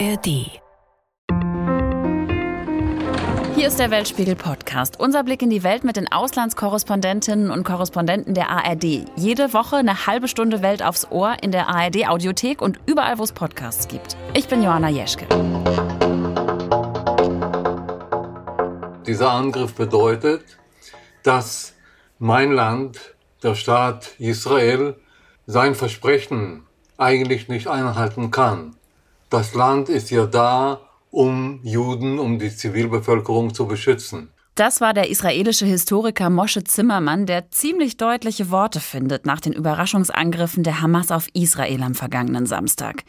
ARD. Hier ist der Weltspiegel Podcast. Unser Blick in die Welt mit den Auslandskorrespondentinnen und Korrespondenten der ARD. Jede Woche eine halbe Stunde Welt aufs Ohr in der ARD Audiothek und überall, wo es Podcasts gibt. Ich bin Johanna Jeschke. Dieser Angriff bedeutet, dass mein Land, der Staat Israel, sein Versprechen eigentlich nicht einhalten kann. Das Land ist ja da, um Juden, um die Zivilbevölkerung zu beschützen. Das war der israelische Historiker Moshe Zimmermann, der ziemlich deutliche Worte findet nach den Überraschungsangriffen der Hamas auf Israel am vergangenen Samstag.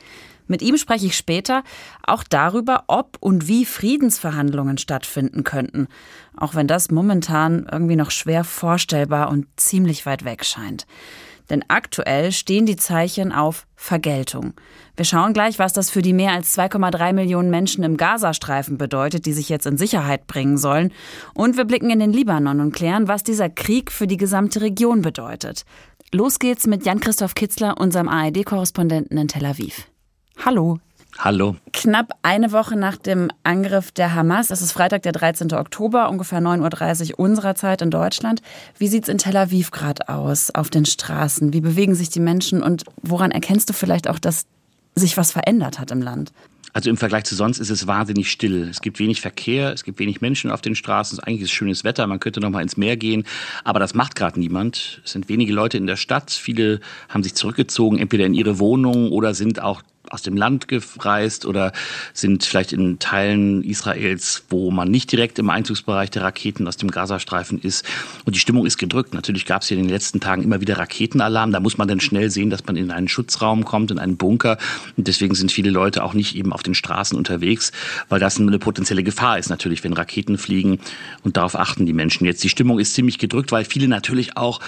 Mit ihm spreche ich später auch darüber, ob und wie Friedensverhandlungen stattfinden könnten, auch wenn das momentan irgendwie noch schwer vorstellbar und ziemlich weit weg scheint. Denn aktuell stehen die Zeichen auf Vergeltung. Wir schauen gleich, was das für die mehr als 2,3 Millionen Menschen im Gazastreifen bedeutet, die sich jetzt in Sicherheit bringen sollen. Und wir blicken in den Libanon und klären, was dieser Krieg für die gesamte Region bedeutet. Los geht's mit Jan-Christoph Kitzler, unserem ARD-Korrespondenten in Tel Aviv. Hallo. Hallo. Knapp eine Woche nach dem Angriff der Hamas, das ist Freitag, der 13. Oktober, ungefähr 9.30 Uhr unserer Zeit in Deutschland. Wie sieht es in Tel Aviv gerade aus auf den Straßen? Wie bewegen sich die Menschen und woran erkennst du vielleicht auch, dass sich was verändert hat im Land? Also im Vergleich zu sonst ist es wahnsinnig still. Es gibt wenig Verkehr, es gibt wenig Menschen auf den Straßen. Eigentlich ist schönes Wetter, man könnte noch mal ins Meer gehen, aber das macht gerade niemand. Es sind wenige Leute in der Stadt. Viele haben sich zurückgezogen, entweder in ihre Wohnungen oder sind auch aus dem Land gereist oder sind vielleicht in Teilen Israels, wo man nicht direkt im Einzugsbereich der Raketen aus dem Gazastreifen ist. Und die Stimmung ist gedrückt. Natürlich gab es hier in den letzten Tagen immer wieder Raketenalarm. Da muss man dann schnell sehen, dass man in einen Schutzraum kommt, in einen Bunker. Und deswegen sind viele Leute auch nicht eben auf den Straßen unterwegs, weil das eine potenzielle Gefahr ist natürlich, wenn Raketen fliegen. Und darauf achten die Menschen jetzt. Die Stimmung ist ziemlich gedrückt, weil viele natürlich auch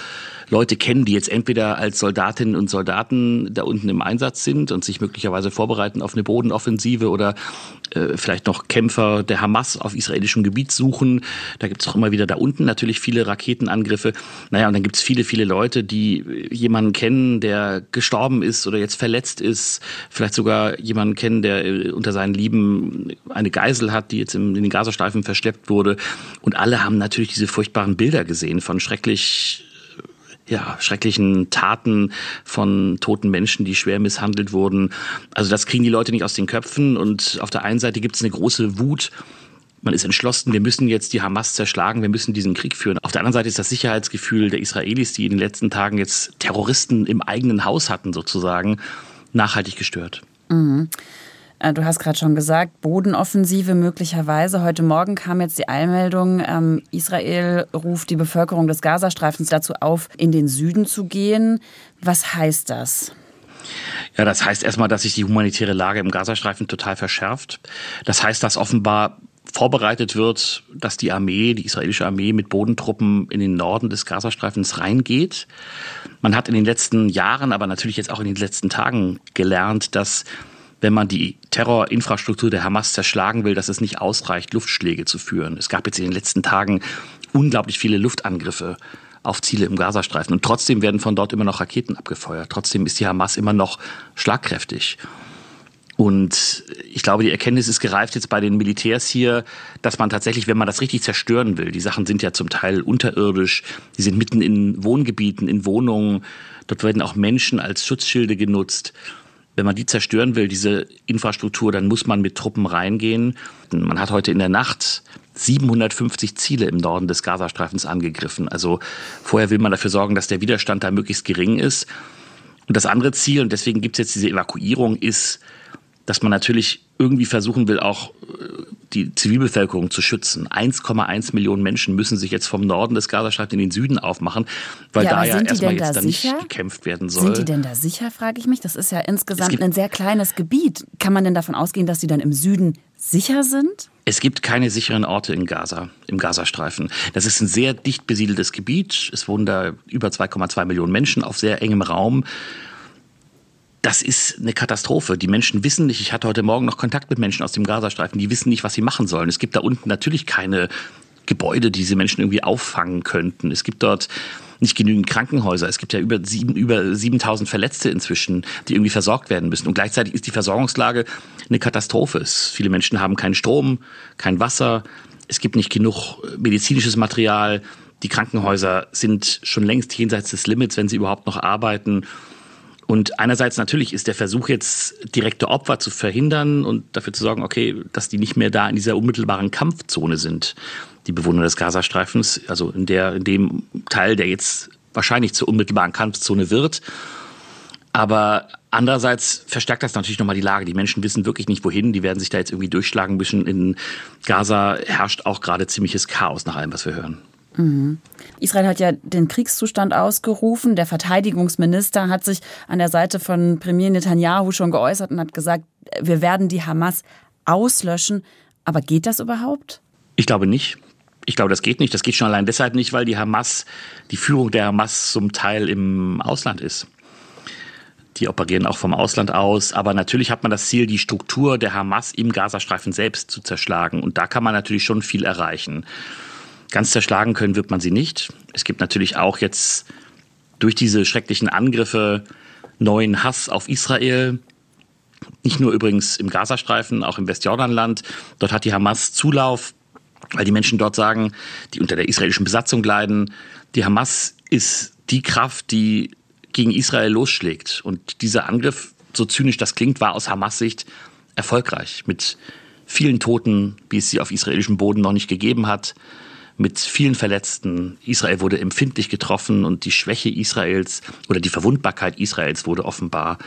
Leute kennen, die jetzt entweder als Soldatinnen und Soldaten da unten im Einsatz sind und sich möglicherweise vorbereiten auf eine Bodenoffensive oder äh, vielleicht noch Kämpfer der Hamas auf israelischem Gebiet suchen. Da gibt es auch immer wieder da unten natürlich viele Raketenangriffe. Naja, und dann gibt es viele, viele Leute, die jemanden kennen, der gestorben ist oder jetzt verletzt ist. Vielleicht sogar jemanden kennen, der äh, unter seinen Lieben eine Geisel hat, die jetzt in den Gazastreifen verschleppt wurde. Und alle haben natürlich diese furchtbaren Bilder gesehen von schrecklich ja, schrecklichen Taten von toten Menschen, die schwer misshandelt wurden. Also das kriegen die Leute nicht aus den Köpfen. Und auf der einen Seite gibt es eine große Wut. Man ist entschlossen, wir müssen jetzt die Hamas zerschlagen, wir müssen diesen Krieg führen. Auf der anderen Seite ist das Sicherheitsgefühl der Israelis, die in den letzten Tagen jetzt Terroristen im eigenen Haus hatten, sozusagen, nachhaltig gestört. Mhm. Äh, du hast gerade schon gesagt, Bodenoffensive möglicherweise. Heute Morgen kam jetzt die Eilmeldung, ähm, Israel ruft die Bevölkerung des Gazastreifens dazu auf, in den Süden zu gehen. Was heißt das? Ja, das heißt erstmal, dass sich die humanitäre Lage im Gazastreifen total verschärft. Das heißt, dass offenbar vorbereitet wird, dass die Armee, die israelische Armee mit Bodentruppen in den Norden des Gazastreifens reingeht. Man hat in den letzten Jahren, aber natürlich jetzt auch in den letzten Tagen gelernt, dass wenn man die Terrorinfrastruktur der Hamas zerschlagen will, dass es nicht ausreicht, Luftschläge zu führen. Es gab jetzt in den letzten Tagen unglaublich viele Luftangriffe auf Ziele im Gazastreifen. Und trotzdem werden von dort immer noch Raketen abgefeuert. Trotzdem ist die Hamas immer noch schlagkräftig. Und ich glaube, die Erkenntnis ist gereift jetzt bei den Militärs hier, dass man tatsächlich, wenn man das richtig zerstören will, die Sachen sind ja zum Teil unterirdisch, die sind mitten in Wohngebieten, in Wohnungen, dort werden auch Menschen als Schutzschilde genutzt wenn man die zerstören will, diese Infrastruktur, dann muss man mit Truppen reingehen. Man hat heute in der Nacht 750 Ziele im Norden des Gazastreifens angegriffen. Also vorher will man dafür sorgen, dass der Widerstand da möglichst gering ist. Und das andere Ziel, und deswegen gibt es jetzt diese Evakuierung, ist, dass man natürlich irgendwie versuchen will, auch äh, die Zivilbevölkerung zu schützen. 1,1 Millionen Menschen müssen sich jetzt vom Norden des Gazastreifens in den Süden aufmachen, weil ja, da ja erstmal jetzt da nicht gekämpft werden soll. Sind die denn da sicher, frage ich mich? Das ist ja insgesamt ein sehr kleines Gebiet. Kann man denn davon ausgehen, dass sie dann im Süden sicher sind? Es gibt keine sicheren Orte in Gaza, im Gazastreifen. Das ist ein sehr dicht besiedeltes Gebiet. Es wohnen da über 2,2 Millionen Menschen auf sehr engem Raum das ist eine Katastrophe. Die Menschen wissen nicht, ich hatte heute Morgen noch Kontakt mit Menschen aus dem Gazastreifen, die wissen nicht, was sie machen sollen. Es gibt da unten natürlich keine Gebäude, die diese Menschen irgendwie auffangen könnten. Es gibt dort nicht genügend Krankenhäuser. Es gibt ja über, sieben, über 7000 Verletzte inzwischen, die irgendwie versorgt werden müssen. Und gleichzeitig ist die Versorgungslage eine Katastrophe. Viele Menschen haben keinen Strom, kein Wasser. Es gibt nicht genug medizinisches Material. Die Krankenhäuser sind schon längst jenseits des Limits, wenn sie überhaupt noch arbeiten. Und einerseits natürlich ist der Versuch jetzt direkte Opfer zu verhindern und dafür zu sorgen, okay, dass die nicht mehr da in dieser unmittelbaren Kampfzone sind, die Bewohner des Gazastreifens, also in der, in dem Teil, der jetzt wahrscheinlich zur unmittelbaren Kampfzone wird. Aber andererseits verstärkt das natürlich nochmal die Lage. Die Menschen wissen wirklich nicht wohin. Die werden sich da jetzt irgendwie durchschlagen müssen. In Gaza herrscht auch gerade ziemliches Chaos nach allem, was wir hören. Mhm. Israel hat ja den Kriegszustand ausgerufen. Der Verteidigungsminister hat sich an der Seite von Premier Netanyahu schon geäußert und hat gesagt, wir werden die Hamas auslöschen. Aber geht das überhaupt? Ich glaube nicht. Ich glaube, das geht nicht. Das geht schon allein deshalb nicht, weil die Hamas, die Führung der Hamas zum Teil im Ausland ist. Die operieren auch vom Ausland aus. Aber natürlich hat man das Ziel, die Struktur der Hamas im Gazastreifen selbst zu zerschlagen. Und da kann man natürlich schon viel erreichen. Ganz zerschlagen können wird man sie nicht. Es gibt natürlich auch jetzt durch diese schrecklichen Angriffe neuen Hass auf Israel. Nicht nur übrigens im Gazastreifen, auch im Westjordanland. Dort hat die Hamas Zulauf, weil die Menschen dort sagen, die unter der israelischen Besatzung leiden, die Hamas ist die Kraft, die gegen Israel losschlägt. Und dieser Angriff, so zynisch das klingt, war aus Hamas Sicht erfolgreich. Mit vielen Toten, wie es sie auf israelischem Boden noch nicht gegeben hat mit vielen Verletzten. Israel wurde empfindlich getroffen und die Schwäche Israels oder die Verwundbarkeit Israels wurde offenbar.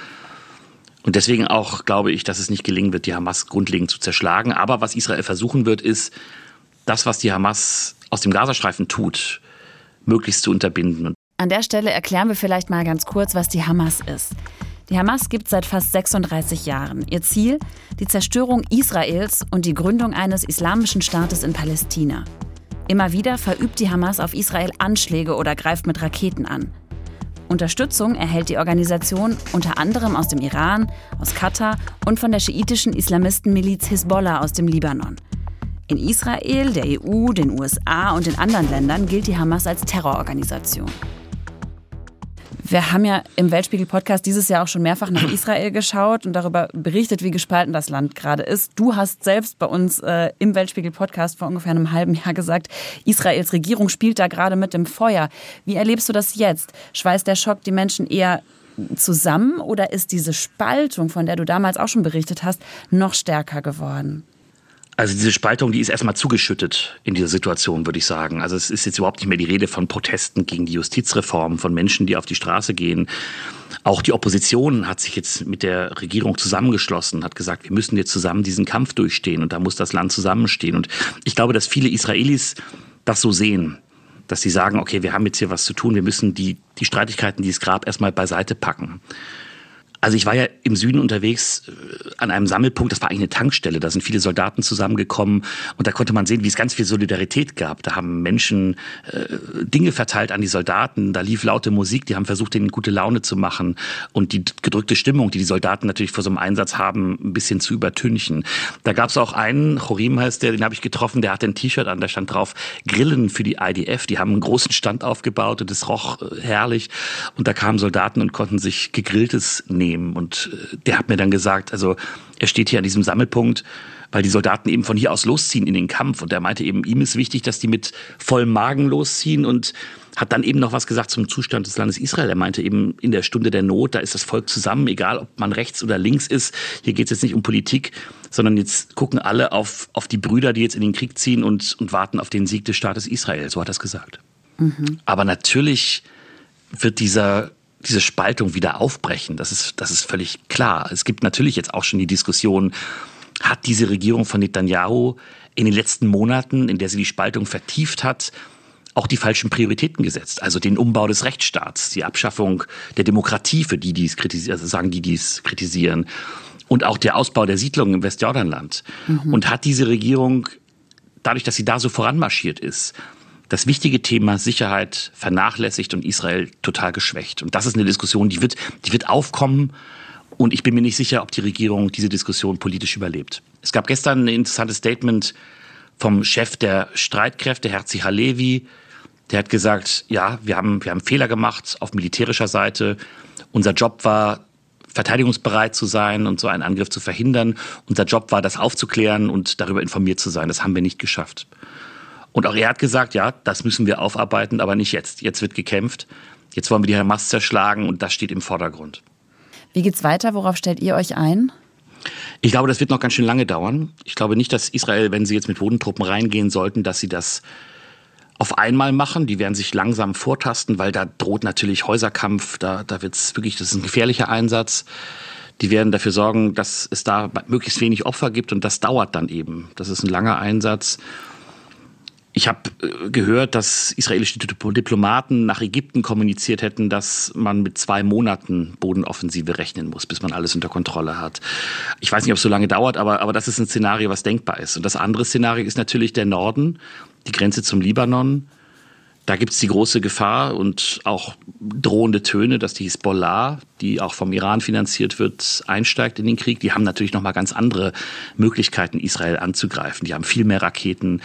Und deswegen auch glaube ich, dass es nicht gelingen wird, die Hamas grundlegend zu zerschlagen. Aber was Israel versuchen wird, ist, das, was die Hamas aus dem Gazastreifen tut, möglichst zu unterbinden. An der Stelle erklären wir vielleicht mal ganz kurz, was die Hamas ist. Die Hamas gibt seit fast 36 Jahren. Ihr Ziel? Die Zerstörung Israels und die Gründung eines islamischen Staates in Palästina. Immer wieder verübt die Hamas auf Israel Anschläge oder greift mit Raketen an. Unterstützung erhält die Organisation unter anderem aus dem Iran, aus Katar und von der schiitischen Islamistenmiliz Hisbollah aus dem Libanon. In Israel, der EU, den USA und in anderen Ländern gilt die Hamas als Terrororganisation. Wir haben ja im Weltspiegel-Podcast dieses Jahr auch schon mehrfach nach Israel geschaut und darüber berichtet, wie gespalten das Land gerade ist. Du hast selbst bei uns äh, im Weltspiegel-Podcast vor ungefähr einem halben Jahr gesagt, Israels Regierung spielt da gerade mit dem Feuer. Wie erlebst du das jetzt? Schweißt der Schock die Menschen eher zusammen oder ist diese Spaltung, von der du damals auch schon berichtet hast, noch stärker geworden? Also diese Spaltung, die ist erstmal zugeschüttet in dieser Situation, würde ich sagen. Also es ist jetzt überhaupt nicht mehr die Rede von Protesten gegen die Justizreform, von Menschen, die auf die Straße gehen. Auch die Opposition hat sich jetzt mit der Regierung zusammengeschlossen, hat gesagt, wir müssen jetzt zusammen diesen Kampf durchstehen und da muss das Land zusammenstehen. Und ich glaube, dass viele Israelis das so sehen, dass sie sagen, okay, wir haben jetzt hier was zu tun, wir müssen die, die Streitigkeiten, die es gab, erstmal beiseite packen. Also ich war ja im Süden unterwegs äh, an einem Sammelpunkt, das war eigentlich eine Tankstelle, da sind viele Soldaten zusammengekommen und da konnte man sehen, wie es ganz viel Solidarität gab. Da haben Menschen äh, Dinge verteilt an die Soldaten, da lief laute Musik, die haben versucht, ihnen gute Laune zu machen und die gedrückte Stimmung, die die Soldaten natürlich vor so einem Einsatz haben, ein bisschen zu übertünchen. Da gab es auch einen, Chorim heißt der, den habe ich getroffen, der hatte ein T-Shirt an, da stand drauf, Grillen für die IDF. Die haben einen großen Stand aufgebaut und es roch äh, herrlich und da kamen Soldaten und konnten sich gegrilltes nehmen nehmen. Und äh, der hat mir dann gesagt, also er steht hier an diesem Sammelpunkt, weil die Soldaten eben von hier aus losziehen in den Kampf. Und er meinte eben, ihm ist wichtig, dass die mit vollem Magen losziehen und hat dann eben noch was gesagt zum Zustand des Landes Israel. Er meinte eben, in der Stunde der Not, da ist das Volk zusammen, egal ob man rechts oder links ist. Hier geht es jetzt nicht um Politik, sondern jetzt gucken alle auf, auf die Brüder, die jetzt in den Krieg ziehen und, und warten auf den Sieg des Staates Israel. So hat er es gesagt. Mhm. Aber natürlich wird dieser diese Spaltung wieder aufbrechen. Das ist, das ist völlig klar. Es gibt natürlich jetzt auch schon die Diskussion, hat diese Regierung von Netanyahu in den letzten Monaten, in der sie die Spaltung vertieft hat, auch die falschen Prioritäten gesetzt. Also den Umbau des Rechtsstaats, die Abschaffung der Demokratie, für die, die es kritisieren, also sagen die, die es kritisieren, und auch der Ausbau der Siedlungen im Westjordanland. Mhm. Und hat diese Regierung, dadurch, dass sie da so voranmarschiert ist, das wichtige Thema Sicherheit vernachlässigt und Israel total geschwächt. Und das ist eine Diskussion, die wird, die wird aufkommen. Und ich bin mir nicht sicher, ob die Regierung diese Diskussion politisch überlebt. Es gab gestern ein interessantes Statement vom Chef der Streitkräfte, Herzi Halevi, Der hat gesagt, ja, wir haben, wir haben Fehler gemacht auf militärischer Seite. Unser Job war, verteidigungsbereit zu sein und so einen Angriff zu verhindern. Unser Job war, das aufzuklären und darüber informiert zu sein. Das haben wir nicht geschafft. Und auch er hat gesagt, ja, das müssen wir aufarbeiten, aber nicht jetzt. Jetzt wird gekämpft. Jetzt wollen wir die Hamas zerschlagen und das steht im Vordergrund. Wie geht's weiter? Worauf stellt ihr euch ein? Ich glaube, das wird noch ganz schön lange dauern. Ich glaube nicht, dass Israel, wenn sie jetzt mit Bodentruppen reingehen sollten, dass sie das auf einmal machen. Die werden sich langsam vortasten, weil da droht natürlich Häuserkampf. Da, da wird es wirklich, das ist ein gefährlicher Einsatz. Die werden dafür sorgen, dass es da möglichst wenig Opfer gibt und das dauert dann eben. Das ist ein langer Einsatz. Ich habe äh, gehört, dass israelische Diplomaten nach Ägypten kommuniziert hätten, dass man mit zwei Monaten Bodenoffensive rechnen muss, bis man alles unter Kontrolle hat. Ich weiß nicht, ob es so lange dauert, aber, aber das ist ein Szenario, was denkbar ist. Und das andere Szenario ist natürlich der Norden, die Grenze zum Libanon. Da gibt es die große Gefahr und auch drohende Töne, dass die Hisbollah, die auch vom Iran finanziert wird, einsteigt in den Krieg. Die haben natürlich noch mal ganz andere Möglichkeiten, Israel anzugreifen. Die haben viel mehr Raketen,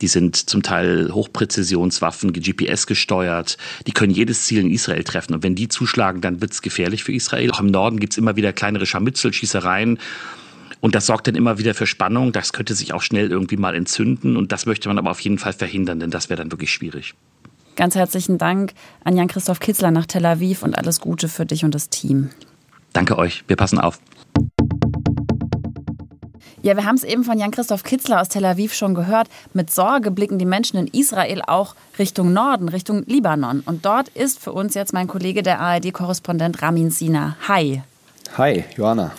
die sind zum Teil Hochpräzisionswaffen, GPS gesteuert. Die können jedes Ziel in Israel treffen. Und wenn die zuschlagen, dann wird es gefährlich für Israel. Auch im Norden gibt es immer wieder kleinere Scharmützelschießereien. Und das sorgt dann immer wieder für Spannung. Das könnte sich auch schnell irgendwie mal entzünden. Und das möchte man aber auf jeden Fall verhindern, denn das wäre dann wirklich schwierig. Ganz herzlichen Dank an Jan-Christoph Kitzler nach Tel Aviv und alles Gute für dich und das Team. Danke euch. Wir passen auf. Ja, wir haben es eben von Jan-Christoph Kitzler aus Tel Aviv schon gehört. Mit Sorge blicken die Menschen in Israel auch Richtung Norden, Richtung Libanon. Und dort ist für uns jetzt mein Kollege, der ARD-Korrespondent Ramin Sina. Hi. Hi, Johanna.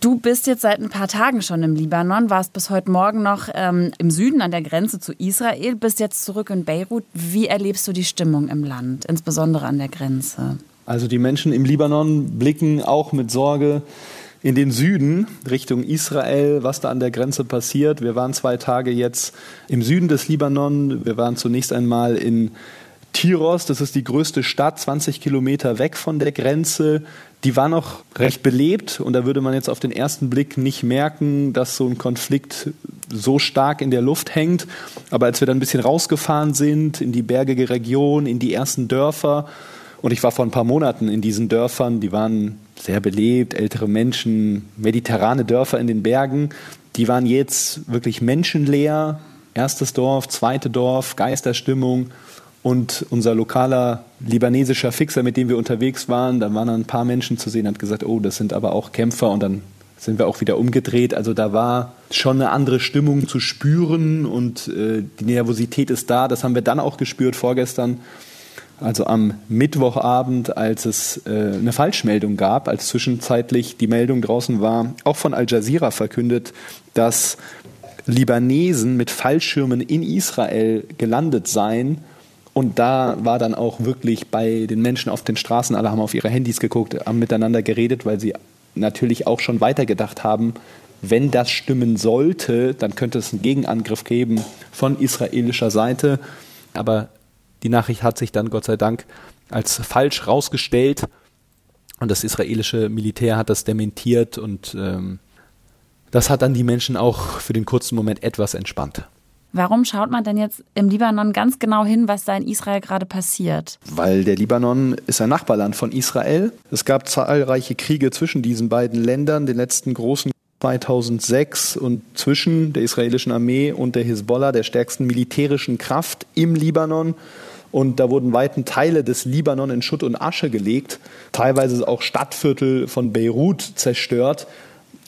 Du bist jetzt seit ein paar Tagen schon im Libanon, warst bis heute Morgen noch ähm, im Süden an der Grenze zu Israel, bist jetzt zurück in Beirut. Wie erlebst du die Stimmung im Land, insbesondere an der Grenze? Also die Menschen im Libanon blicken auch mit Sorge in den Süden, Richtung Israel, was da an der Grenze passiert. Wir waren zwei Tage jetzt im Süden des Libanon. Wir waren zunächst einmal in Tyros, das ist die größte Stadt, 20 Kilometer weg von der Grenze. Die war noch recht belebt und da würde man jetzt auf den ersten Blick nicht merken, dass so ein Konflikt so stark in der Luft hängt. Aber als wir dann ein bisschen rausgefahren sind in die bergige Region, in die ersten Dörfer, und ich war vor ein paar Monaten in diesen Dörfern, die waren sehr belebt, ältere Menschen, mediterrane Dörfer in den Bergen. Die waren jetzt wirklich menschenleer. Erstes Dorf, zweite Dorf, Geisterstimmung. Und unser lokaler libanesischer Fixer, mit dem wir unterwegs waren, da waren ein paar Menschen zu sehen, hat gesagt, oh, das sind aber auch Kämpfer. Und dann sind wir auch wieder umgedreht. Also da war schon eine andere Stimmung zu spüren und äh, die Nervosität ist da. Das haben wir dann auch gespürt vorgestern also am Mittwochabend, als es äh, eine Falschmeldung gab, als zwischenzeitlich die Meldung draußen war, auch von Al Jazeera verkündet, dass Libanesen mit Fallschirmen in Israel gelandet seien. Und da war dann auch wirklich bei den Menschen auf den Straßen, alle haben auf ihre Handys geguckt, haben miteinander geredet, weil sie natürlich auch schon weitergedacht haben, wenn das stimmen sollte, dann könnte es einen Gegenangriff geben von israelischer Seite. Aber die Nachricht hat sich dann Gott sei Dank als falsch rausgestellt und das israelische Militär hat das dementiert und ähm, das hat dann die Menschen auch für den kurzen Moment etwas entspannt. Warum schaut man denn jetzt im Libanon ganz genau hin, was da in Israel gerade passiert? Weil der Libanon ist ein Nachbarland von Israel. Es gab zahlreiche Kriege zwischen diesen beiden Ländern. Den letzten großen 2006 und zwischen der israelischen Armee und der Hisbollah, der stärksten militärischen Kraft im Libanon. Und da wurden weiten Teile des Libanon in Schutt und Asche gelegt, teilweise auch Stadtviertel von Beirut zerstört.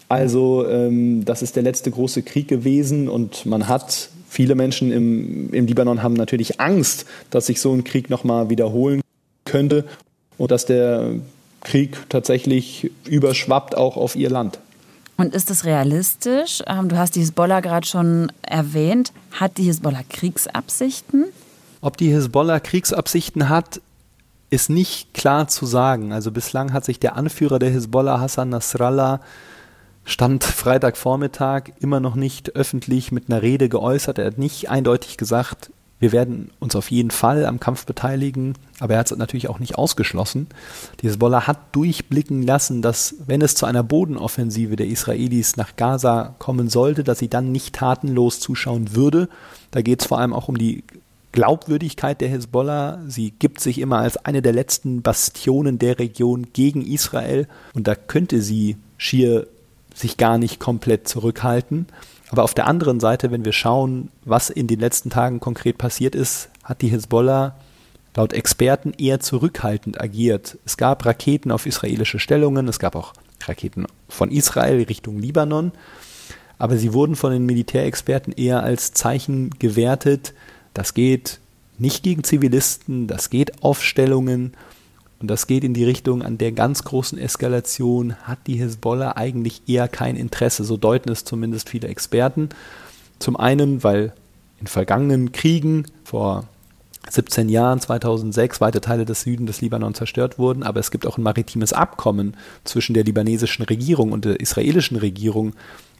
Also ähm, das ist der letzte große Krieg gewesen und man hat, viele Menschen im, im Libanon haben natürlich Angst, dass sich so ein Krieg nochmal wiederholen könnte und dass der Krieg tatsächlich überschwappt auch auf ihr Land. Und ist es realistisch? Ähm, du hast die Hisbollah gerade schon erwähnt. Hat die Hisbollah Kriegsabsichten? Ob die Hisbollah Kriegsabsichten hat, ist nicht klar zu sagen. Also bislang hat sich der Anführer der Hisbollah, Hassan Nasrallah, stand Freitagvormittag immer noch nicht öffentlich mit einer Rede geäußert. Er hat nicht eindeutig gesagt, wir werden uns auf jeden Fall am Kampf beteiligen, aber er hat es natürlich auch nicht ausgeschlossen. Die Hezbollah hat durchblicken lassen, dass wenn es zu einer Bodenoffensive der Israelis nach Gaza kommen sollte, dass sie dann nicht tatenlos zuschauen würde. Da geht es vor allem auch um die Glaubwürdigkeit der Hisbollah. Sie gibt sich immer als eine der letzten Bastionen der Region gegen Israel und da könnte sie schier sich gar nicht komplett zurückhalten. Aber auf der anderen Seite, wenn wir schauen, was in den letzten Tagen konkret passiert ist, hat die Hisbollah laut Experten eher zurückhaltend agiert. Es gab Raketen auf israelische Stellungen, es gab auch Raketen von Israel Richtung Libanon, aber sie wurden von den Militärexperten eher als Zeichen gewertet, das geht nicht gegen Zivilisten, das geht auf Stellungen und das geht in die Richtung, an der ganz großen Eskalation hat die Hisbollah eigentlich eher kein Interesse. So deuten es zumindest viele Experten. Zum einen, weil in vergangenen Kriegen vor 17 Jahren, 2006, weite Teile des Süden des Libanon zerstört wurden, aber es gibt auch ein maritimes Abkommen zwischen der libanesischen Regierung und der israelischen Regierung,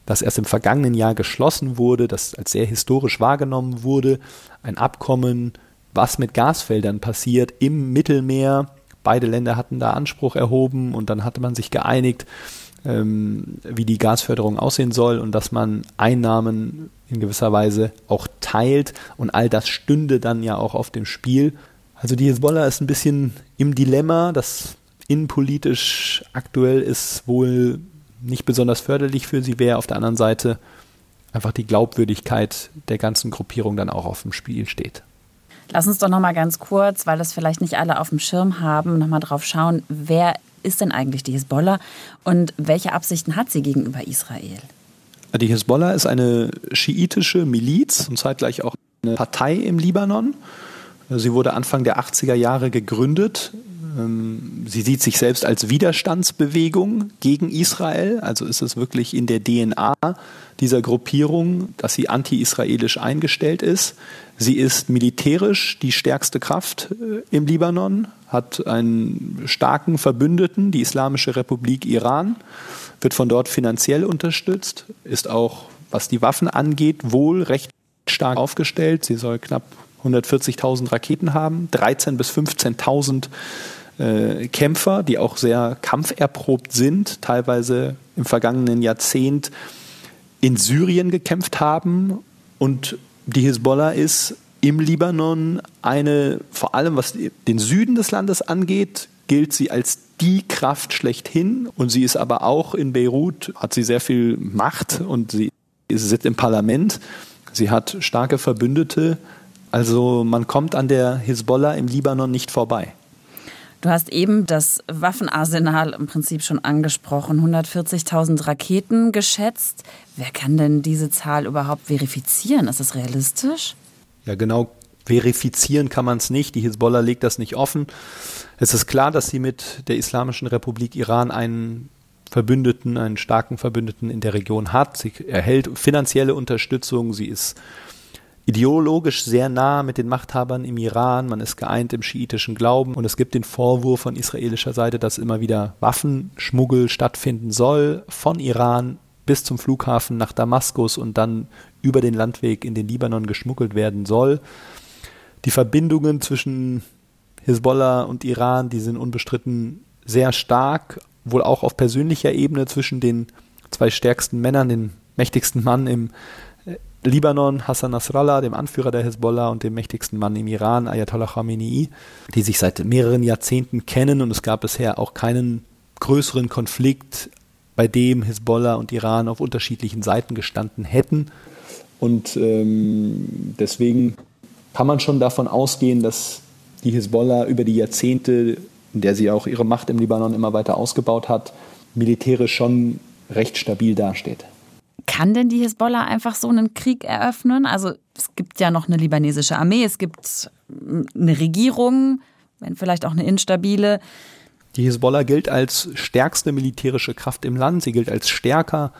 das erst im vergangenen Jahr geschlossen wurde, das als sehr historisch wahrgenommen wurde. Ein Abkommen, was mit Gasfeldern passiert im Mittelmeer. Beide Länder hatten da Anspruch erhoben und dann hatte man sich geeinigt, ähm, wie die Gasförderung aussehen soll und dass man Einnahmen in gewisser Weise auch teilt und all das stünde dann ja auch auf dem Spiel. Also die Hezbollah ist ein bisschen im Dilemma, das innenpolitisch aktuell ist wohl nicht besonders förderlich für sie wäre. Auf der anderen Seite einfach die Glaubwürdigkeit der ganzen Gruppierung dann auch auf dem Spiel steht. Lass uns doch noch mal ganz kurz, weil das vielleicht nicht alle auf dem Schirm haben, noch mal drauf schauen, wer ist denn eigentlich die Hisbollah und welche Absichten hat sie gegenüber Israel? Die Hisbollah ist eine schiitische Miliz und zeitgleich auch eine Partei im Libanon. Sie wurde Anfang der 80er Jahre gegründet sie sieht sich selbst als Widerstandsbewegung gegen Israel. Also ist es wirklich in der DNA dieser Gruppierung, dass sie anti-israelisch eingestellt ist. Sie ist militärisch die stärkste Kraft äh, im Libanon, hat einen starken Verbündeten, die Islamische Republik Iran, wird von dort finanziell unterstützt, ist auch, was die Waffen angeht, wohl recht stark aufgestellt. Sie soll knapp 140.000 Raketen haben, 13.000 bis 15.000 äh, Kämpfer, die auch sehr kampferprobt sind, teilweise im vergangenen Jahrzehnt in Syrien gekämpft haben. Und die Hisbollah ist im Libanon eine, vor allem was den Süden des Landes angeht, gilt sie als die Kraft schlechthin. Und sie ist aber auch in Beirut, hat sie sehr viel Macht und sie sitzt im Parlament. Sie hat starke Verbündete. Also man kommt an der Hisbollah im Libanon nicht vorbei. Du hast eben das Waffenarsenal im Prinzip schon angesprochen. 140.000 Raketen geschätzt. Wer kann denn diese Zahl überhaupt verifizieren? Ist das realistisch? Ja, genau. Verifizieren kann man es nicht. Die Hisbollah legt das nicht offen. Es ist klar, dass sie mit der Islamischen Republik Iran einen Verbündeten, einen starken Verbündeten in der Region hat. Sie erhält finanzielle Unterstützung. Sie ist ideologisch sehr nah mit den Machthabern im Iran, man ist geeint im schiitischen Glauben und es gibt den Vorwurf von israelischer Seite, dass immer wieder Waffenschmuggel stattfinden soll von Iran bis zum Flughafen nach Damaskus und dann über den Landweg in den Libanon geschmuggelt werden soll. Die Verbindungen zwischen Hisbollah und Iran, die sind unbestritten sehr stark, wohl auch auf persönlicher Ebene zwischen den zwei stärksten Männern, den mächtigsten Mann im Libanon, Hassan Nasrallah, dem Anführer der Hezbollah und dem mächtigsten Mann im Iran, Ayatollah Khamenei, die sich seit mehreren Jahrzehnten kennen und es gab bisher auch keinen größeren Konflikt, bei dem Hezbollah und Iran auf unterschiedlichen Seiten gestanden hätten. Und ähm, deswegen kann man schon davon ausgehen, dass die Hezbollah über die Jahrzehnte, in der sie auch ihre Macht im Libanon immer weiter ausgebaut hat, militärisch schon recht stabil dasteht. Kann denn die Hisbollah einfach so einen Krieg eröffnen? Also es gibt ja noch eine libanesische Armee, es gibt eine Regierung, wenn vielleicht auch eine instabile. Die Hisbollah gilt als stärkste militärische Kraft im Land. Sie gilt als stärker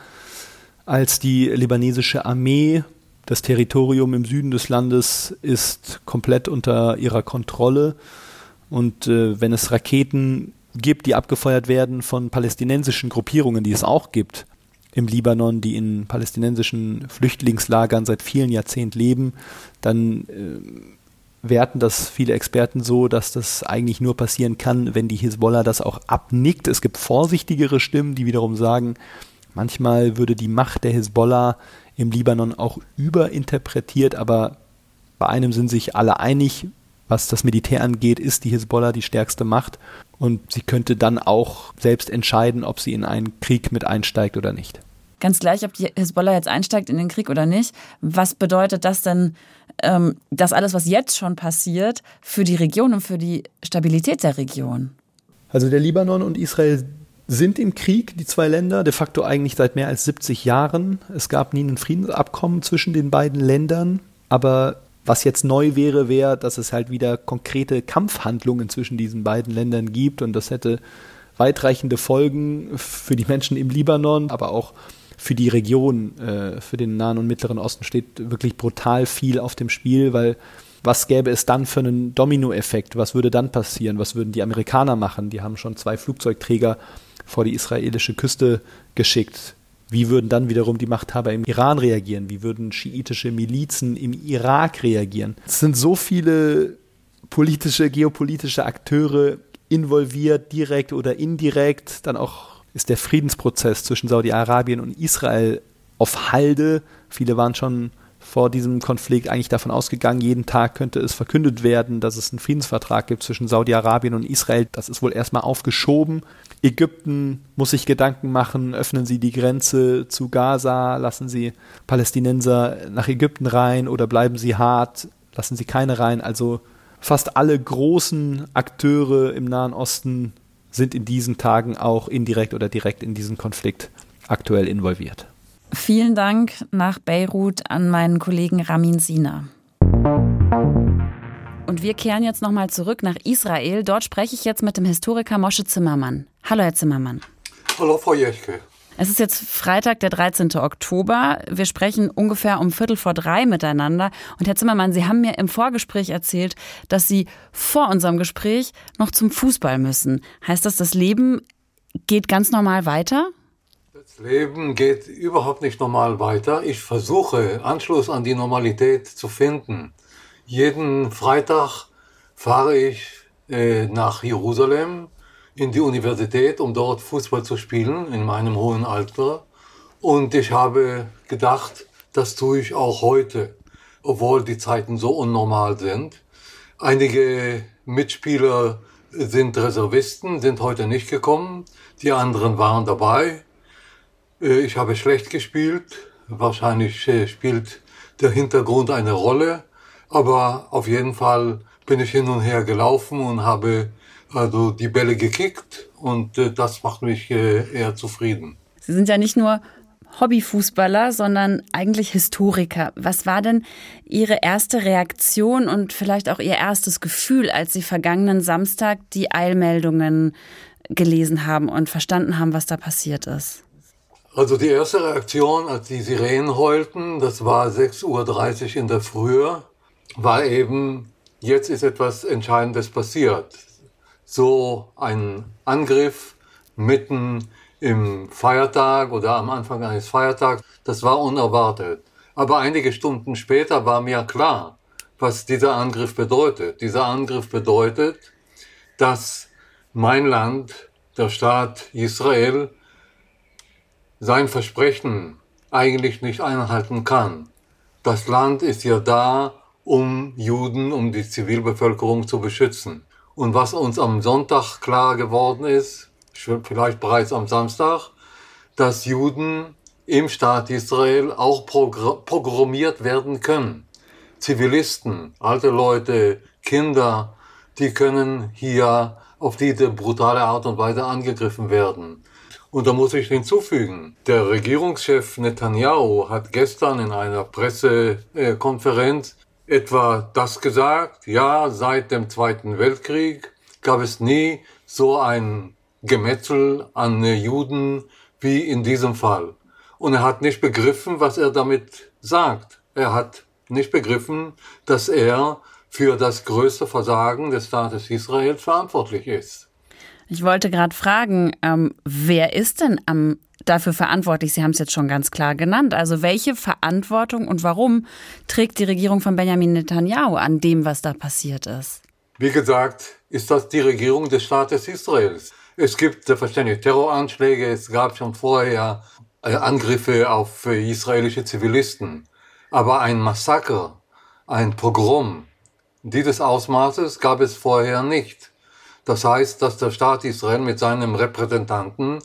als die libanesische Armee. Das Territorium im Süden des Landes ist komplett unter ihrer Kontrolle. Und äh, wenn es Raketen gibt, die abgefeuert werden von palästinensischen Gruppierungen, die es auch gibt, im Libanon, die in palästinensischen Flüchtlingslagern seit vielen Jahrzehnten leben, dann äh, werten das viele Experten so, dass das eigentlich nur passieren kann, wenn die Hisbollah das auch abnickt. Es gibt vorsichtigere Stimmen, die wiederum sagen, manchmal würde die Macht der Hisbollah im Libanon auch überinterpretiert, aber Bei einem sind sich alle einig, was das Militär angeht, ist die Hisbollah die stärkste Macht und sie könnte dann auch selbst entscheiden, ob sie in einen Krieg mit einsteigt oder nicht. Ganz gleich, ob die Hisbollah jetzt einsteigt in den Krieg oder nicht. Was bedeutet das denn, ähm, dass alles, was jetzt schon passiert, für die Region und für die Stabilität der Region? Also der Libanon und Israel sind im Krieg, die zwei Länder, de facto eigentlich seit mehr als 70 Jahren. Es gab nie ein Friedensabkommen zwischen den beiden Ländern, aber was jetzt neu wäre, wäre, dass es halt wieder konkrete Kampfhandlungen zwischen diesen beiden Ländern gibt und das hätte weitreichende Folgen für die Menschen im Libanon, aber auch für die Region, äh, für den Nahen und Mittleren Osten steht wirklich brutal viel auf dem Spiel, weil was gäbe es dann für einen Dominoeffekt? Was würde dann passieren? Was würden die Amerikaner machen? Die haben schon zwei Flugzeugträger vor die israelische Küste geschickt. Wie würden dann wiederum die Machthaber im Iran reagieren? Wie würden schiitische Milizen im Irak reagieren? Es sind so viele politische, geopolitische Akteure involviert, direkt oder indirekt. Dann auch ist der Friedensprozess zwischen Saudi-Arabien und Israel auf Halde. Viele waren schon vor diesem Konflikt eigentlich davon ausgegangen, jeden Tag könnte es verkündet werden, dass es einen Friedensvertrag gibt zwischen Saudi-Arabien und Israel. Das ist wohl erstmal aufgeschoben. Ägypten muss sich Gedanken machen, öffnen sie die Grenze zu Gaza, lassen sie Palästinenser nach Ägypten rein oder bleiben sie hart, lassen sie keine rein. Also fast alle großen Akteure im Nahen Osten sind in diesen Tagen auch indirekt oder direkt in diesen Konflikt aktuell involviert. Vielen Dank nach Beirut an meinen Kollegen Ramin Sina. Und wir kehren jetzt nochmal zurück nach Israel. Dort spreche ich jetzt mit dem Historiker Mosche Zimmermann. Hallo, Herr Zimmermann. Hallo, Frau Jechke. Es ist jetzt Freitag, der 13. Oktober. Wir sprechen ungefähr um Viertel vor drei miteinander. Und Herr Zimmermann, Sie haben mir im Vorgespräch erzählt, dass Sie vor unserem Gespräch noch zum Fußball müssen. Heißt das, das Leben geht ganz normal weiter? Das Leben geht überhaupt nicht normal weiter. Ich versuche, Anschluss an die Normalität zu finden. Jeden Freitag fahre ich äh, nach Jerusalem in die Universität, um dort Fußball zu spielen, in meinem hohen Alter. Und ich habe gedacht, das tue ich auch heute, obwohl die Zeiten so unnormal sind. Einige Mitspieler sind Reservisten, sind heute nicht gekommen. Die anderen waren dabei. Äh, ich habe schlecht gespielt. Wahrscheinlich äh, spielt der Hintergrund eine Rolle. Aber auf jeden Fall bin ich hin und her gelaufen und habe also die Bälle gekickt und äh, das macht mich eher zufrieden. Sie sind ja nicht nur Hobbyfußballer, sondern eigentlich Historiker. Was war denn Ihre erste Reaktion und vielleicht auch Ihr erstes Gefühl, als Sie vergangenen Samstag die Eilmeldungen gelesen haben und verstanden haben, was da passiert ist? Also die erste Reaktion, als die Sirenen heulten, das war 6.30 Uhr in der Früh, war eben, jetzt ist etwas Entscheidendes passiert. So ein Angriff mitten im Feiertag oder am Anfang eines Feiertags, das war unerwartet. Aber einige Stunden später war mir klar, was dieser Angriff bedeutet. Dieser Angriff bedeutet, dass mein Land, der Staat Israel, sein Versprechen eigentlich nicht einhalten kann. Das Land ist ja da, um Juden, um die Zivilbevölkerung zu beschützen. Und was uns am Sonntag klar geworden ist, vielleicht bereits am Samstag, dass Juden im Staat Israel auch programmiert werden können. Zivilisten, alte Leute, Kinder, die können hier auf diese brutale Art und Weise angegriffen werden. Und da muss ich hinzufügen, der Regierungschef Netanyahu hat gestern in einer Pressekonferenz etwa das gesagt, ja, seit dem Zweiten Weltkrieg gab es nie so ein Gemetzel an Juden wie in diesem Fall. Und er hat nicht begriffen, was er damit sagt. Er hat nicht begriffen, dass er für das größte Versagen des Staates Israel verantwortlich ist. Ich wollte gerade fragen, ähm, wer ist denn am dafür verantwortlich? Sie haben es jetzt schon ganz klar genannt. Also welche Verantwortung und warum trägt die Regierung von Benjamin Netanyahu an dem, was da passiert ist? Wie gesagt, ist das die Regierung des Staates Israels. Es gibt selbstverständlich Terroranschläge, es gab schon vorher äh, Angriffe auf äh, israelische Zivilisten. Aber ein Massaker ein Pogrom dieses Ausmaßes gab es vorher nicht. Das heißt, dass der Staat Israel mit seinem Repräsentanten,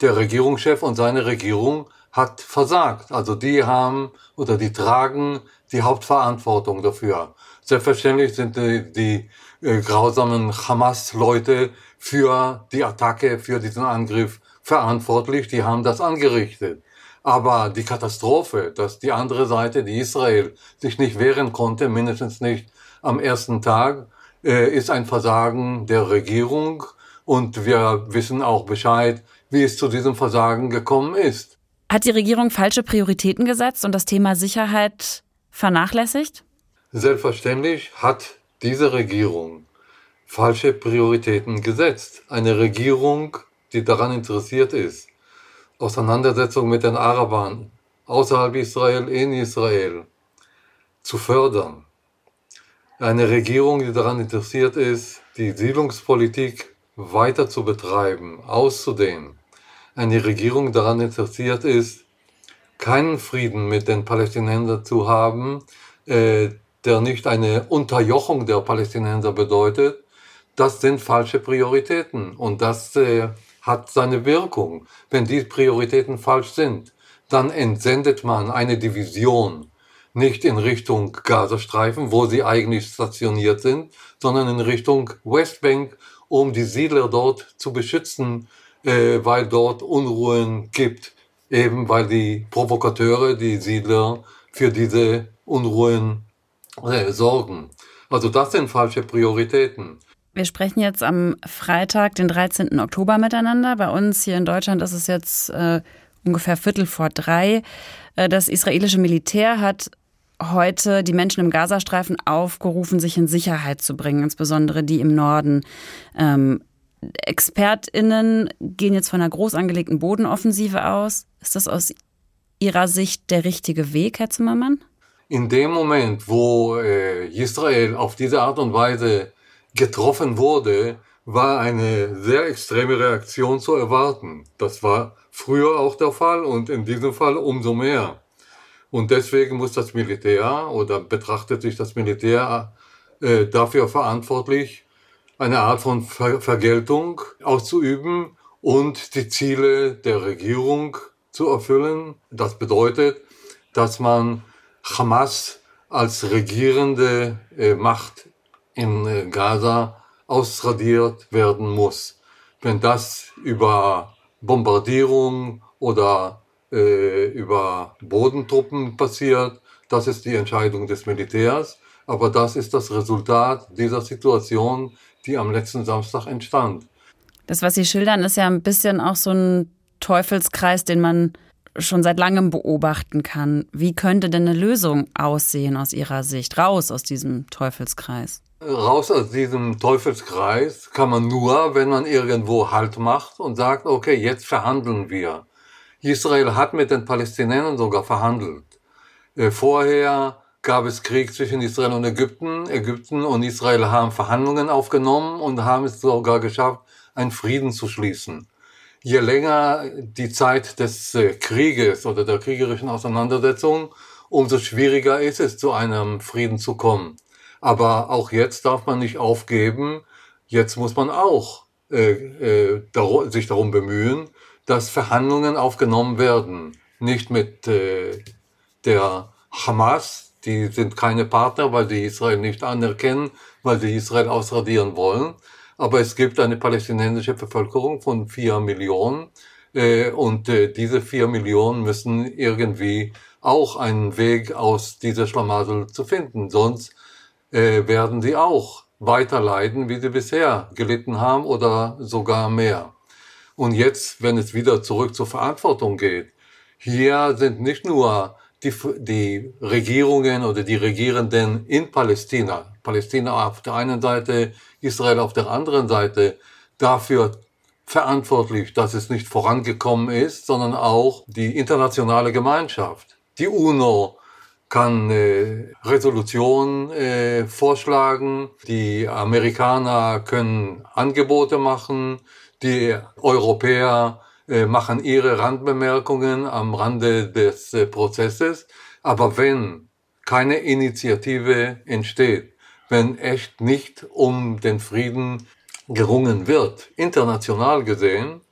der Regierungschef und seine Regierung hat versagt. Also die haben oder die tragen die Hauptverantwortung dafür. Selbstverständlich sind die, die äh, grausamen Hamas-Leute für die Attacke, für diesen Angriff verantwortlich. Die haben das angerichtet. Aber die Katastrophe, dass die andere Seite, die Israel, sich nicht wehren konnte, mindestens nicht am ersten Tag, äh, ist ein Versagen der Regierung. Und wir wissen auch Bescheid, wie es zu diesem Versagen gekommen ist. Hat die Regierung falsche Prioritäten gesetzt und das Thema Sicherheit vernachlässigt? Selbstverständlich hat diese Regierung falsche Prioritäten gesetzt. Eine Regierung, die daran interessiert ist, Auseinandersetzungen mit den Arabern außerhalb Israel, in Israel zu fördern. Eine Regierung, die daran interessiert ist, die Siedlungspolitik weiter zu betreiben, auszudehnen. Eine Regierung daran interessiert ist, keinen Frieden mit den Palästinensern zu haben, äh, der nicht eine Unterjochung der Palästinenser bedeutet, das sind falsche Prioritäten und das äh, hat seine Wirkung. Wenn die Prioritäten falsch sind, dann entsendet man eine Division nicht in Richtung Gazastreifen, wo sie eigentlich stationiert sind, sondern in Richtung Westbank, um die Siedler dort zu beschützen, äh, weil dort Unruhen gibt, eben weil die Provokateure, die Siedler für diese Unruhen äh, sorgen. Also das sind falsche Prioritäten. Wir sprechen jetzt am Freitag, den 13. Oktober miteinander. Bei uns hier in Deutschland ist es jetzt äh, ungefähr Viertel vor drei. Äh, das israelische Militär hat heute die Menschen im Gazastreifen aufgerufen, sich in Sicherheit zu bringen, insbesondere die im Norden. Ähm, ExpertInnen gehen jetzt von einer groß angelegten Bodenoffensive aus. Ist das aus Ihrer Sicht der richtige Weg, Herr Zimmermann? In dem Moment, wo äh, Israel auf diese Art und Weise getroffen wurde, war eine sehr extreme Reaktion zu erwarten. Das war früher auch der Fall und in diesem Fall umso mehr. Und deswegen muss das Militär oder betrachtet sich das Militär äh, dafür verantwortlich, eine Art von Ver Vergeltung auszuüben und die Ziele der Regierung zu erfüllen. Das bedeutet, dass man Hamas als regierende äh, Macht in äh, Gaza ausradiert werden muss. Wenn das über Bombardierung oder äh, über Bodentruppen passiert. Das ist die Entscheidung des Militärs. Aber das ist das Resultat dieser Situation, die am letzten Samstag entstand. Das, was Sie schildern, ist ja ein bisschen auch so ein Teufelskreis, den man schon seit langem beobachten kann. Wie könnte denn eine Lösung aussehen aus Ihrer Sicht? Raus aus diesem Teufelskreis. Raus aus diesem Teufelskreis kann man nur, wenn man irgendwo Halt macht und sagt, okay, jetzt verhandeln wir. Israel hat mit den Palästinensern sogar verhandelt. Äh, vorher gab es Krieg zwischen Israel und Ägypten. Ägypten und Israel haben Verhandlungen aufgenommen und haben es sogar geschafft, einen Frieden zu schließen. Je länger die Zeit des äh, Krieges oder der kriegerischen Auseinandersetzung, umso schwieriger ist es, zu einem Frieden zu kommen. Aber auch jetzt darf man nicht aufgeben. Jetzt muss man auch äh, äh, sich darum bemühen, dass Verhandlungen aufgenommen werden. Nicht mit äh, der Hamas, die sind keine Partner, weil die Israel nicht anerkennen, weil sie Israel ausradieren wollen. Aber es gibt eine palästinensische Bevölkerung von vier Millionen äh, und äh, diese vier Millionen müssen irgendwie auch einen Weg aus dieser Schlamassel zu finden. Sonst äh, werden sie auch weiter leiden, wie sie bisher gelitten haben oder sogar mehr. Und jetzt, wenn es wieder zurück zur Verantwortung geht, hier sind nicht nur die, die Regierungen oder die Regierenden in Palästina, Palästina auf der einen Seite, Israel auf der anderen Seite, dafür verantwortlich, dass es nicht vorangekommen ist, sondern auch die internationale Gemeinschaft. Die UNO kann äh, Resolutionen äh, vorschlagen, die Amerikaner können Angebote machen, die Europäer machen ihre Randbemerkungen am Rande des äh, Prozesses. Aber wenn keine Initiative entsteht, wenn echt nicht um den Frieden gerungen wird. International gesehen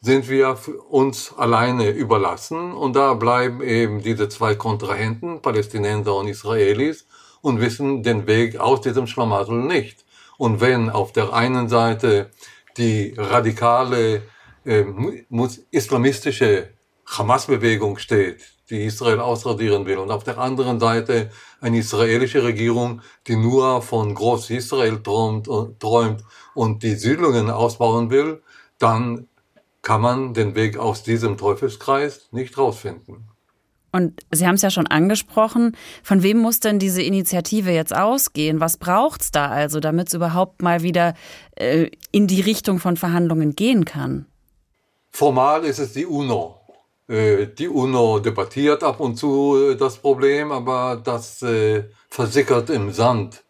sind wir uns alleine überlassen und da bleiben eben diese zwei Kontrahenten, Palästinenser und Israelis, und wissen den Weg aus diesem Schlamassel nicht. Und wenn auf der einen Seite die radikale äh, islamistische Hamas-Bewegung steht, die Israel ausradieren will, und auf der anderen Seite eine israelische Regierung, die nur von Groß-Israel träumt, träumt und die Siedlungen ausbauen will, dann kann man den Weg aus diesem Teufelskreis nicht rausfinden. Und Sie haben es ja schon angesprochen. Von wem muss denn diese Initiative jetzt ausgehen? Was braucht es da also, damit es überhaupt mal wieder äh, in die Richtung von Verhandlungen gehen kann? Formal ist es die UNO. Äh, die UNO debattiert ab und zu äh, das Problem, aber das äh, versickert im Sand.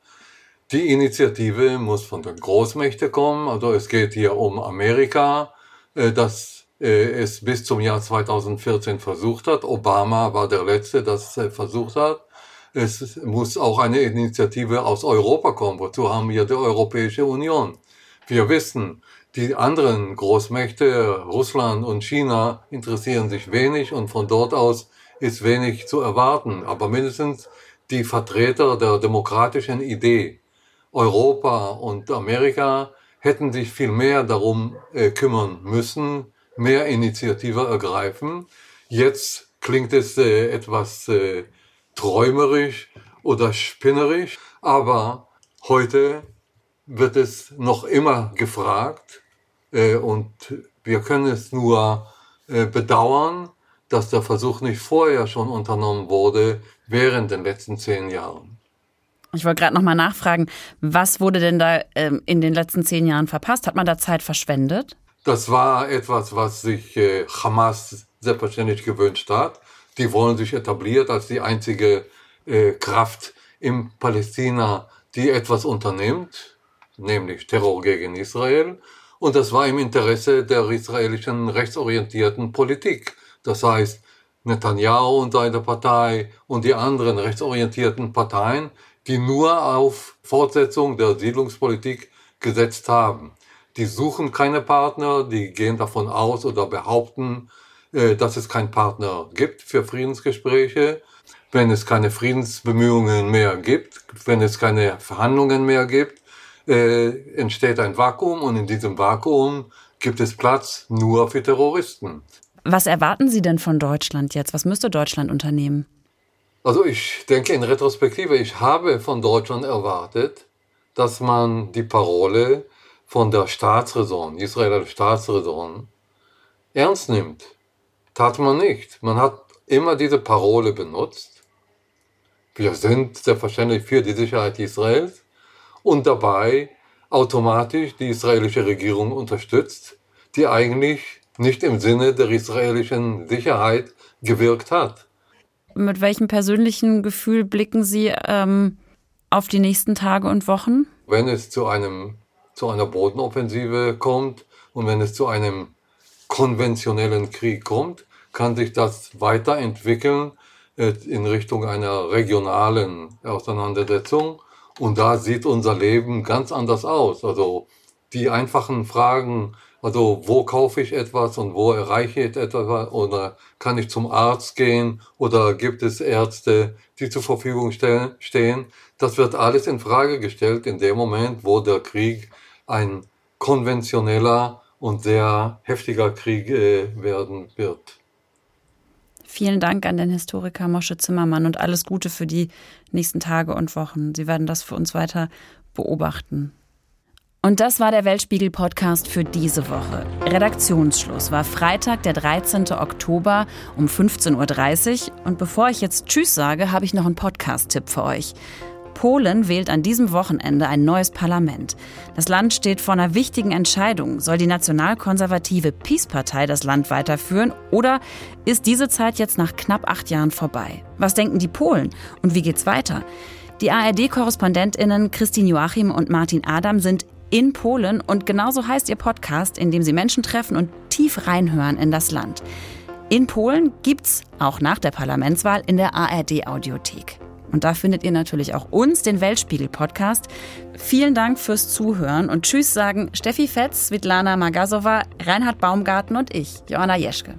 Die Initiative muss von den Großmächten kommen. Also es geht hier um Amerika, das es bis zum Jahr 2014 versucht hat. Obama war der Letzte, das versucht hat. Es muss auch eine Initiative aus Europa kommen. Wozu haben wir die Europäische Union? Wir wissen, die anderen Großmächte, Russland und China, interessieren sich wenig und von dort aus ist wenig zu erwarten. Aber mindestens die Vertreter der demokratischen Idee, Europa und Amerika, hätten sich viel mehr darum äh, kümmern müssen, mehr Initiative ergreifen. Jetzt klingt es äh, etwas äh, träumerisch oder spinnerisch, aber heute wird es noch immer gefragt und wir können es nur äh, bedauern, dass der Versuch nicht vorher schon unternommen wurde, während den letzten zehn Jahren. Ich wollte gerade noch mal nachfragen, was wurde denn da ähm, in den letzten zehn Jahren verpasst? Hat man da Zeit verschwendet? Das war etwas, was sich äh, Hamas selbstverständlich gewünscht hat. Die wollen sich etabliert als die einzige äh, Kraft im Palästina, die etwas unternimmt, nämlich Terror gegen Israel. Und das war im Interesse der israelischen rechtsorientierten Politik. Das heißt, Netanyahu und seine Partei und die anderen rechtsorientierten Parteien die nur auf Fortsetzung der Siedlungspolitik gesetzt haben. Die suchen keine Partner, die gehen davon aus oder behaupten, äh, dass es keinen Partner gibt für Friedensgespräche. Wenn es keine Friedensbemühungen mehr gibt, wenn es keine Verhandlungen mehr gibt, äh, entsteht ein Vakuum und in diesem Vakuum gibt es Platz nur für Terroristen. Was erwarten Sie denn von Deutschland jetzt? Was müsste Deutschland unternehmen? Also ich denke in Retrospektive, ich habe von Deutschland erwartet, dass man die Parole von der Staatsräson, Israeler Staatsräson, ernst nimmt. Tat man nicht. Man hat immer diese Parole benutzt. Wir sind selbstverständlich für die Sicherheit Israels und dabei automatisch die israelische Regierung unterstützt, die eigentlich nicht im Sinne der israelischen Sicherheit gewirkt hat mit welchem persönlichen Gefühl blicken Sie ähm, auf die nächsten Tage und Wochen? Wenn es zu, einem, zu einer Bodenoffensive kommt und wenn es zu einem konventionellen Krieg kommt, kann sich das weiterentwickeln äh, in Richtung einer regionalen Auseinandersetzung. Und da sieht unser Leben ganz anders aus. Also die einfachen Fragen, also wo kaufe ich etwas und wo erreiche ich etwas oder kann ich zum Arzt gehen oder gibt es Ärzte, die zur Verfügung stehen? Das wird alles in Frage gestellt in dem Moment, wo der Krieg ein konventioneller und sehr heftiger Krieg äh, werden wird. Vielen Dank an den Historiker Mosche Zimmermann und alles Gute für die nächsten Tage und Wochen. Sie werden das für uns weiter beobachten. Und das war der Weltspiegel-Podcast für diese Woche. Redaktionsschluss war Freitag, der 13. Oktober um 15.30 Uhr. Und bevor ich jetzt Tschüss sage, habe ich noch einen Podcast-Tipp für euch. Polen wählt an diesem Wochenende ein neues Parlament. Das Land steht vor einer wichtigen Entscheidung. Soll die nationalkonservative Peace-Partei das Land weiterführen oder ist diese Zeit jetzt nach knapp acht Jahren vorbei? Was denken die Polen und wie geht's weiter? Die ARD-KorrespondentInnen Christine Joachim und Martin Adam sind in Polen und genauso heißt ihr Podcast, in dem sie Menschen treffen und tief reinhören in das Land. In Polen gibt's auch nach der Parlamentswahl in der ARD Audiothek. Und da findet ihr natürlich auch uns, den Weltspiegel-Podcast. Vielen Dank fürs Zuhören und Tschüss sagen Steffi Fetz, Svetlana Magasova, Reinhard Baumgarten und ich, Joanna Jeschke.